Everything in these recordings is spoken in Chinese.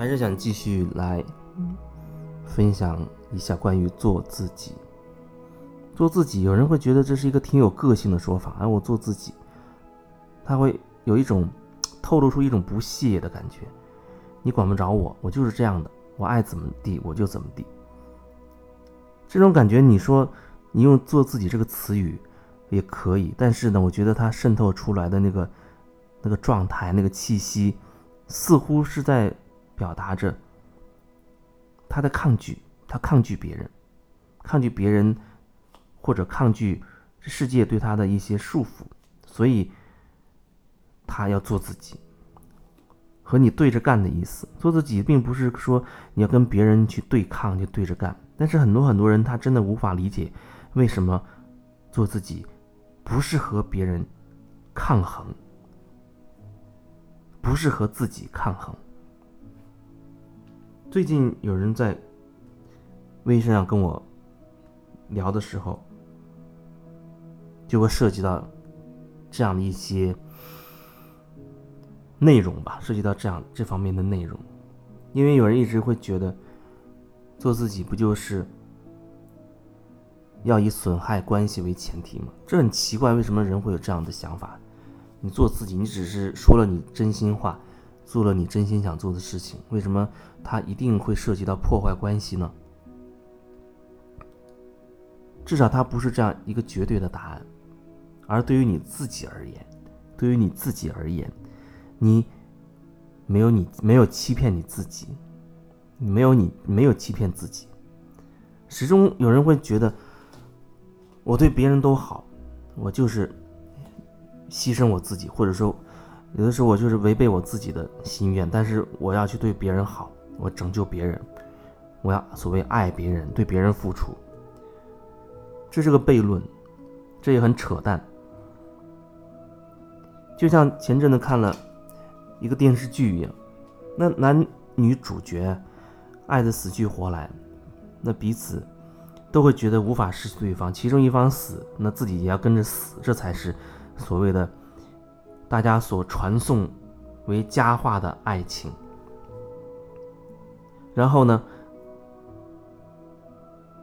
还是想继续来分享一下关于做自己。做自己，有人会觉得这是一个挺有个性的说法，而我做自己，他会有一种透露出一种不屑的感觉。你管不着我，我就是这样的，我爱怎么地我就怎么地。这种感觉，你说你用“做自己”这个词语也可以，但是呢，我觉得它渗透出来的那个那个状态、那个气息，似乎是在。表达着他的抗拒，他抗拒别人，抗拒别人，或者抗拒世界对他的一些束缚，所以他要做自己，和你对着干的意思。做自己并不是说你要跟别人去对抗，就对着干。但是很多很多人他真的无法理解，为什么做自己不是和别人抗衡，不是和自己抗衡。最近有人在微信上跟我聊的时候，就会涉及到这样的一些内容吧，涉及到这样这方面的内容。因为有人一直会觉得，做自己不就是要以损害关系为前提吗？这很奇怪，为什么人会有这样的想法？你做自己，你只是说了你真心话。做了你真心想做的事情，为什么它一定会涉及到破坏关系呢？至少它不是这样一个绝对的答案。而对于你自己而言，对于你自己而言，你没有你没有欺骗你自己，没有你没有欺骗自己。始终有人会觉得，我对别人都好，我就是牺牲我自己，或者说。有的时候我就是违背我自己的心愿，但是我要去对别人好，我拯救别人，我要所谓爱别人，对别人付出，这是个悖论，这也很扯淡。就像前阵子看了一个电视剧一样，那男女主角爱的死去活来，那彼此都会觉得无法失去对方，其中一方死，那自己也要跟着死，这才是所谓的。大家所传颂为佳话的爱情，然后呢，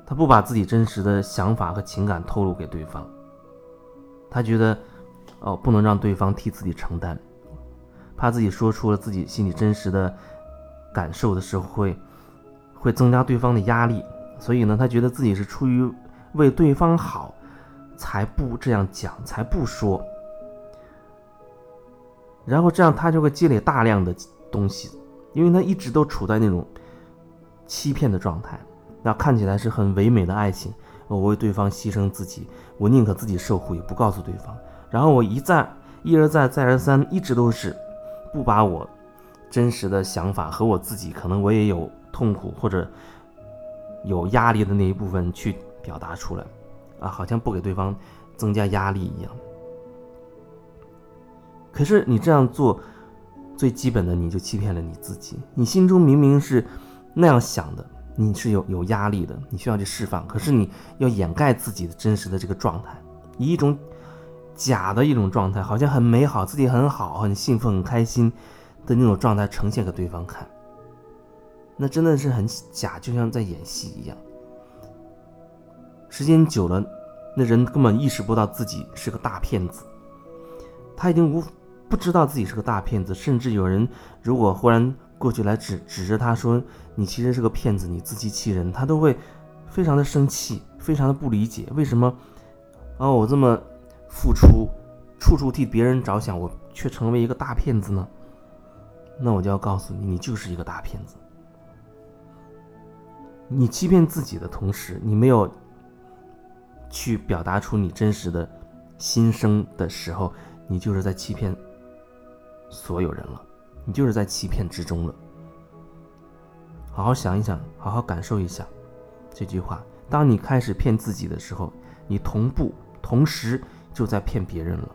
他不把自己真实的想法和情感透露给对方，他觉得哦，不能让对方替自己承担，怕自己说出了自己心里真实的感受的时候会会增加对方的压力，所以呢，他觉得自己是出于为对方好，才不这样讲，才不说。然后这样他就会积累大量的东西，因为他一直都处在那种欺骗的状态，那看起来是很唯美的爱情，我为对方牺牲自己，我宁可自己受苦也不告诉对方。然后我一再一而再再而三，一直都是不把我真实的想法和我自己可能我也有痛苦或者有压力的那一部分去表达出来，啊，好像不给对方增加压力一样。可是你这样做，最基本的你就欺骗了你自己。你心中明明是那样想的，你是有有压力的，你需要去释放。可是你要掩盖自己的真实的这个状态，以一种假的一种状态，好像很美好，自己很好、很兴奋、很开心的那种状态呈现给对方看。那真的是很假，就像在演戏一样。时间久了，那人根本意识不到自己是个大骗子，他已经无。不知道自己是个大骗子，甚至有人如果忽然过去来指指着他说你其实是个骗子，你自欺欺人，他都会非常的生气，非常的不理解，为什么啊我这么付出，处处替别人着想，我却成为一个大骗子呢？那我就要告诉你，你就是一个大骗子。你欺骗自己的同时，你没有去表达出你真实的心声的时候，你就是在欺骗。所有人了，你就是在欺骗之中了。好好想一想，好好感受一下这句话。当你开始骗自己的时候，你同步同时就在骗别人了。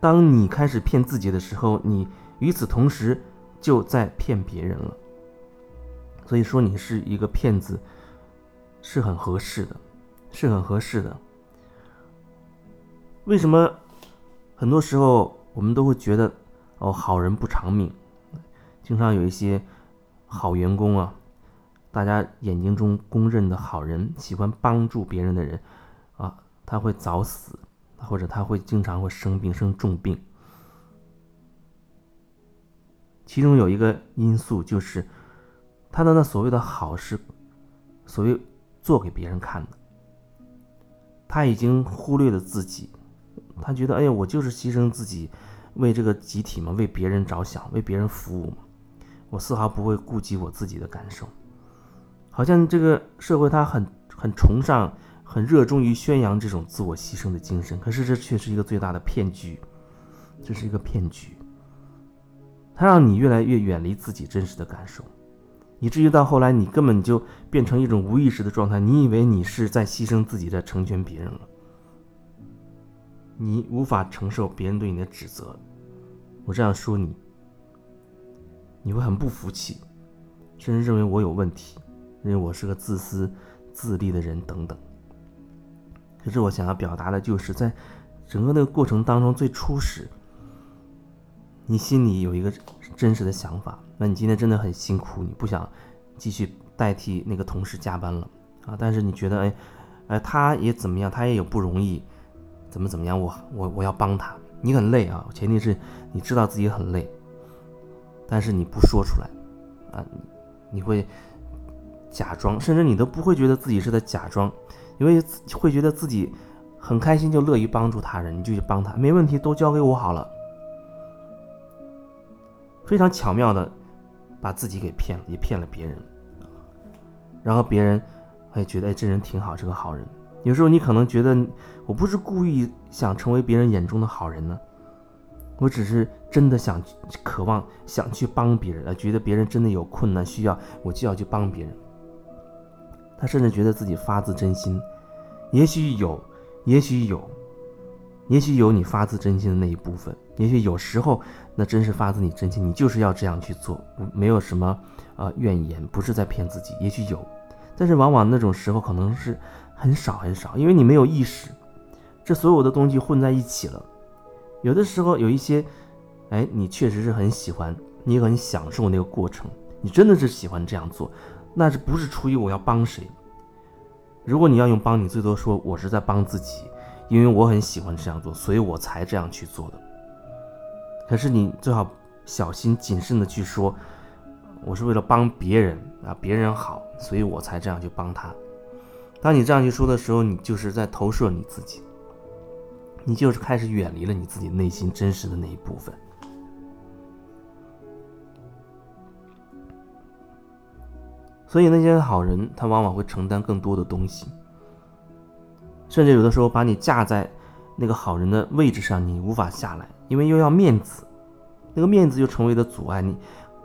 当你开始骗自己的时候，你与此同时就在骗别人了。所以说，你是一个骗子，是很合适的，是很合适的。为什么很多时候我们都会觉得？哦，好人不长命，经常有一些好员工啊，大家眼睛中公认的好人，喜欢帮助别人的人啊，他会早死，或者他会经常会生病，生重病。其中有一个因素就是，他的那所谓的好是，所谓做给别人看的，他已经忽略了自己，他觉得，哎呀，我就是牺牲自己，为这个集体嘛，为别人着想，为别人服务嘛，我丝毫不会顾及我自己的感受，好像这个社会他很很崇尚，很热衷于宣扬这种自我牺牲的精神，可是这却是一个最大的骗局，这是一个骗局。它让你越来越远离自己真实的感受，以至于到后来你根本就变成一种无意识的状态。你以为你是在牺牲自己，在成全别人了，你无法承受别人对你的指责。我这样说你，你会很不服气，甚至认为我有问题，认为我是个自私自利的人等等。可是我想要表达的就是，在整个那个过程当中，最初始。你心里有一个真实的想法，那你今天真的很辛苦，你不想继续代替那个同事加班了啊？但是你觉得，哎，哎，他也怎么样，他也有不容易，怎么怎么样？我我我要帮他，你很累啊，前提是你知道自己很累，但是你不说出来啊，你会假装，甚至你都不会觉得自己是在假装，因为会觉得自己很开心，就乐于帮助他人，你就去帮他，没问题，都交给我好了。非常巧妙的把自己给骗了，也骗了别人，然后别人会觉得哎，这人挺好，是个好人。有时候你可能觉得我不是故意想成为别人眼中的好人呢，我只是真的想渴望想去帮别人，觉得别人真的有困难需要，我就要去帮别人。他甚至觉得自己发自真心，也许有，也许有。也许有你发自真心的那一部分，也许有时候那真是发自你真心，你就是要这样去做，没有什么呃怨言，不是在骗自己。也许有，但是往往那种时候可能是很少很少，因为你没有意识，这所有的东西混在一起了。有的时候有一些，哎，你确实是很喜欢，你很享受那个过程，你真的是喜欢这样做，那是不是出于我要帮谁？如果你要用帮，你最多说我是在帮自己。因为我很喜欢这样做，所以我才这样去做的。可是你最好小心谨慎的去说，我是为了帮别人啊，别人好，所以我才这样去帮他。当你这样去说的时候，你就是在投射你自己，你就是开始远离了你自己内心真实的那一部分。所以那些好人，他往往会承担更多的东西。甚至有的时候把你架在那个好人的位置上，你无法下来，因为又要面子，那个面子就成为了阻碍你。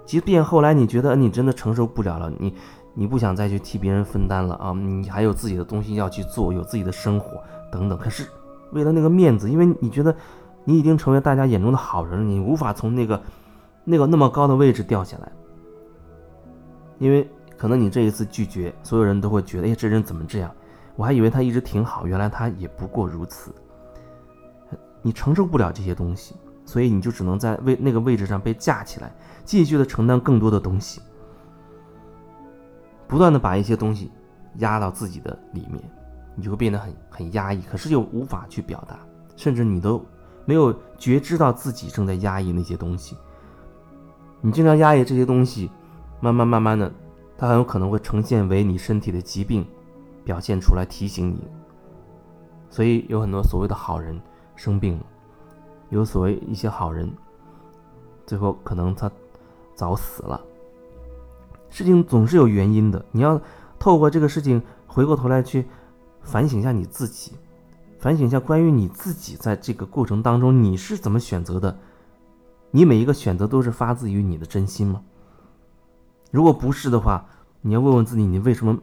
即便后来你觉得你真的承受不了了，你你不想再去替别人分担了啊，你还有自己的东西要去做，有自己的生活等等。可是为了那个面子，因为你觉得你已经成为大家眼中的好人了，你无法从那个那个那么高的位置掉下来，因为可能你这一次拒绝，所有人都会觉得，哎，这人怎么这样？我还以为他一直挺好，原来他也不过如此。你承受不了这些东西，所以你就只能在位那个位置上被架起来，继续的承担更多的东西，不断的把一些东西压到自己的里面，你就会变得很很压抑，可是又无法去表达，甚至你都没有觉知到自己正在压抑那些东西。你经常压抑这些东西，慢慢慢慢的，它很有可能会呈现为你身体的疾病。表现出来提醒你，所以有很多所谓的好人生病了，有所谓一些好人，最后可能他早死了。事情总是有原因的，你要透过这个事情回过头来去反省一下你自己，反省一下关于你自己在这个过程当中你是怎么选择的，你每一个选择都是发自于你的真心吗？如果不是的话，你要问问自己，你为什么？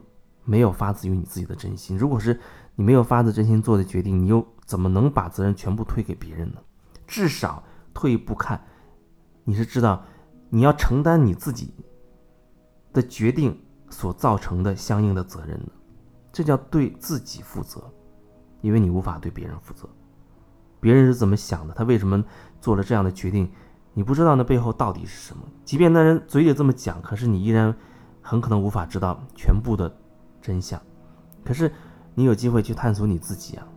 没有发自于你自己的真心。如果是你没有发自真心做的决定，你又怎么能把责任全部推给别人呢？至少退一步看，你是知道你要承担你自己的决定所造成的相应的责任的，这叫对自己负责，因为你无法对别人负责。别人是怎么想的？他为什么做了这样的决定？你不知道那背后到底是什么。即便那人嘴里这么讲，可是你依然很可能无法知道全部的真相。可是你有机会去探索你自己啊，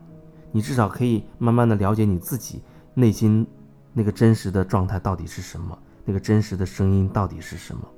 你至少可以慢慢的了解你自己内心那个真实的状态到底是什么，那个真实的声音到底是什么。